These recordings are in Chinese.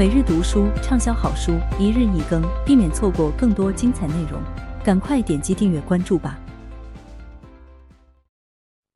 每日读书畅销好书，一日一更，避免错过更多精彩内容。赶快点击订阅关注吧！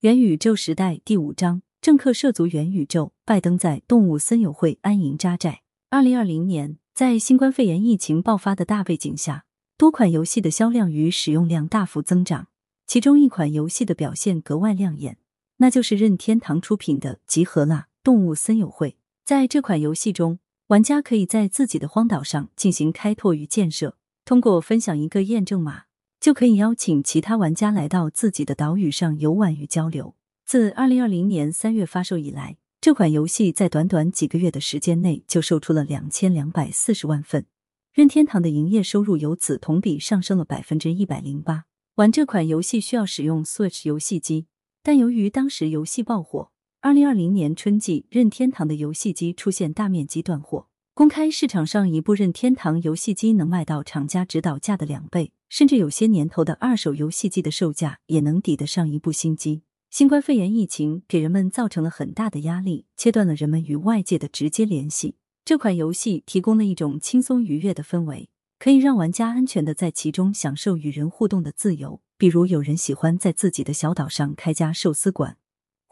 元宇宙时代第五章：政客涉足元宇宙，拜登在动物森友会安营扎寨。二零二零年，在新冠肺炎疫情爆发的大背景下，多款游戏的销量与使用量大幅增长。其中一款游戏的表现格外亮眼，那就是任天堂出品的《集合啦！动物森友会》。在这款游戏中，玩家可以在自己的荒岛上进行开拓与建设，通过分享一个验证码，就可以邀请其他玩家来到自己的岛屿上游玩与交流。自二零二零年三月发售以来，这款游戏在短短几个月的时间内就售出了两千两百四十万份，任天堂的营业收入由此同比上升了百分之一百零八。玩这款游戏需要使用 Switch 游戏机，但由于当时游戏爆火。二零二零年春季，任天堂的游戏机出现大面积断货。公开市场上一部任天堂游戏机能卖到厂家指导价的两倍，甚至有些年头的二手游戏机的售价也能抵得上一部新机。新冠肺炎疫情给人们造成了很大的压力，切断了人们与外界的直接联系。这款游戏提供了一种轻松愉悦的氛围，可以让玩家安全的在其中享受与人互动的自由。比如，有人喜欢在自己的小岛上开家寿司馆。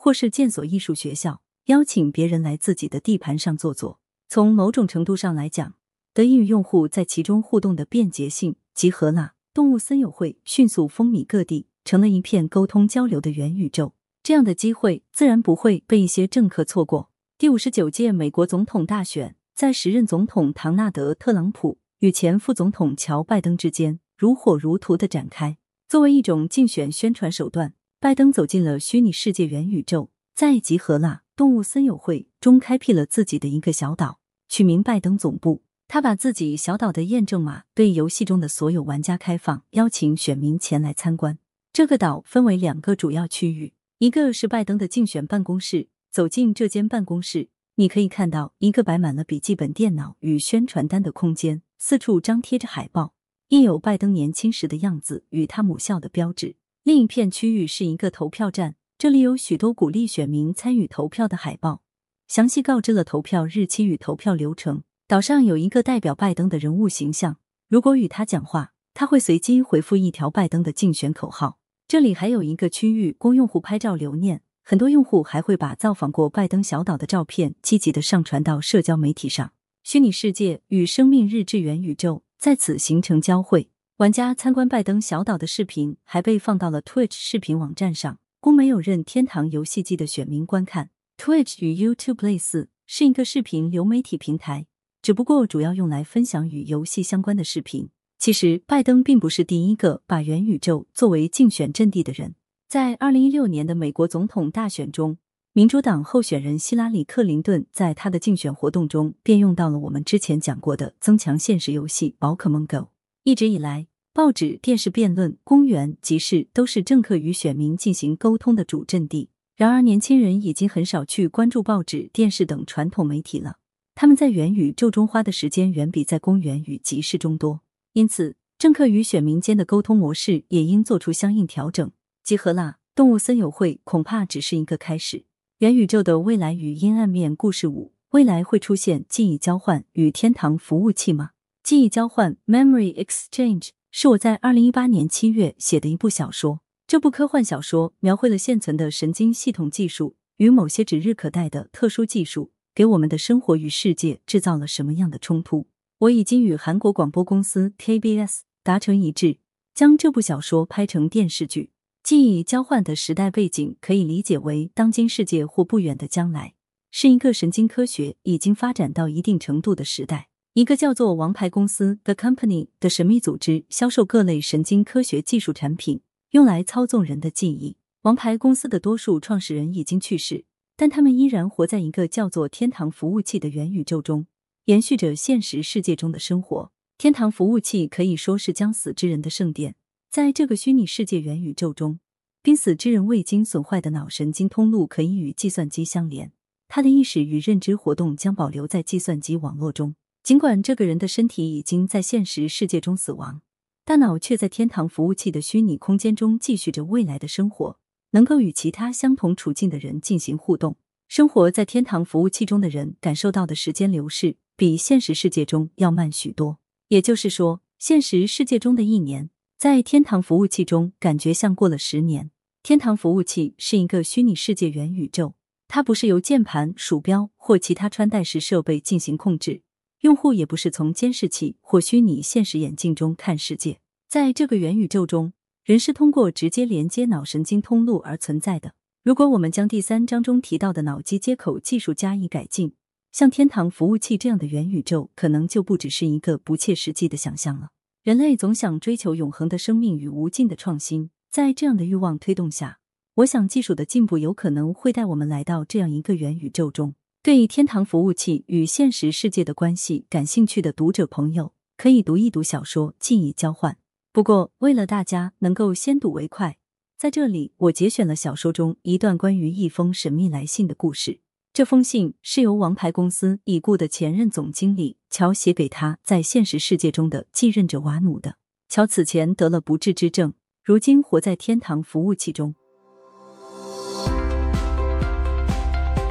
或是建所艺术学校，邀请别人来自己的地盘上坐坐。从某种程度上来讲，得益于用户在其中互动的便捷性，集合了动物森友会迅速风靡各地，成了一片沟通交流的元宇宙。这样的机会自然不会被一些政客错过。第五十九届美国总统大选，在时任总统唐纳德·特朗普与前副总统乔·拜登之间如火如荼的展开。作为一种竞选宣传手段。拜登走进了虚拟世界元宇宙，在集合啦动物森友会中开辟了自己的一个小岛，取名拜登总部。他把自己小岛的验证码对游戏中的所有玩家开放，邀请选民前来参观。这个岛分为两个主要区域，一个是拜登的竞选办公室。走进这间办公室，你可以看到一个摆满了笔记本电脑与宣传单的空间，四处张贴着海报，印有拜登年轻时的样子与他母校的标志。另一片区域是一个投票站，这里有许多鼓励选民参与投票的海报，详细告知了投票日期与投票流程。岛上有一个代表拜登的人物形象，如果与他讲话，他会随机回复一条拜登的竞选口号。这里还有一个区域供用户拍照留念，很多用户还会把造访过拜登小岛的照片积极的上传到社交媒体上。虚拟世界与生命日志元宇宙在此形成交汇。玩家参观拜登小岛的视频还被放到了 Twitch 视频网站上，供没有任天堂游戏机的选民观看。Twitch 与 YouTube 类似，是一个视频流媒体平台，只不过主要用来分享与游戏相关的视频。其实，拜登并不是第一个把元宇宙作为竞选阵地的人。在二零一六年的美国总统大选中，民主党候选人希拉里·克林顿在他的竞选活动中便用到了我们之前讲过的增强现实游戏《宝可梦 Go》。一直以来，报纸、电视辩论、公园、集市都是政客与选民进行沟通的主阵地。然而，年轻人已经很少去关注报纸、电视等传统媒体了。他们在元宇宙中花的时间远比在公园与集市中多。因此，政客与选民间的沟通模式也应做出相应调整。集合啦！动物森友会恐怕只是一个开始。元宇宙的未来与阴暗面故事五：未来会出现记忆交换与天堂服务器吗？记忆交换 （Memory Exchange）。是我在二零一八年七月写的一部小说。这部科幻小说描绘了现存的神经系统技术与某些指日可待的特殊技术给我们的生活与世界制造了什么样的冲突。我已经与韩国广播公司 KBS 达成一致，将这部小说拍成电视剧。记忆交换的时代背景可以理解为当今世界或不远的将来，是一个神经科学已经发展到一定程度的时代。一个叫做“王牌公司 ”The Company 的神秘组织销售各类神经科学技术产品，用来操纵人的记忆。王牌公司的多数创始人已经去世，但他们依然活在一个叫做“天堂服务器”的元宇宙中，延续着现实世界中的生活。天堂服务器可以说是将死之人的圣殿。在这个虚拟世界元宇宙中，濒死之人未经损坏的脑神经通路可以与计算机相连，他的意识与认知活动将保留在计算机网络中。尽管这个人的身体已经在现实世界中死亡，大脑却在天堂服务器的虚拟空间中继续着未来的生活，能够与其他相同处境的人进行互动。生活在天堂服务器中的人感受到的时间流逝，比现实世界中要慢许多。也就是说，现实世界中的一年，在天堂服务器中感觉像过了十年。天堂服务器是一个虚拟世界元宇宙，它不是由键盘、鼠标或其他穿戴式设备进行控制，用户也不是从监视器或虚拟现实眼镜中看世界。在这个元宇宙中，人是通过直接连接脑神经通路而存在的。如果我们将第三章中提到的脑机接口技术加以改进，像天堂服务器这样的元宇宙，可能就不只是一个不切实际的想象了。人类总想追求永恒的生命与无尽的创新，在这样的欲望推动下，我想技术的进步有可能会带我们来到这样一个元宇宙中。对天堂服务器与现实世界的关系感兴趣的读者朋友，可以读一读小说《记忆交换》。不过，为了大家能够先睹为快，在这里我节选了小说中一段关于一封神秘来信的故事。这封信是由王牌公司已故的前任总经理乔写给他在现实世界中的继任者瓦努的。乔此前得了不治之症，如今活在天堂服务器中。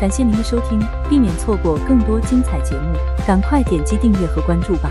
感谢您的收听，避免错过更多精彩节目，赶快点击订阅和关注吧。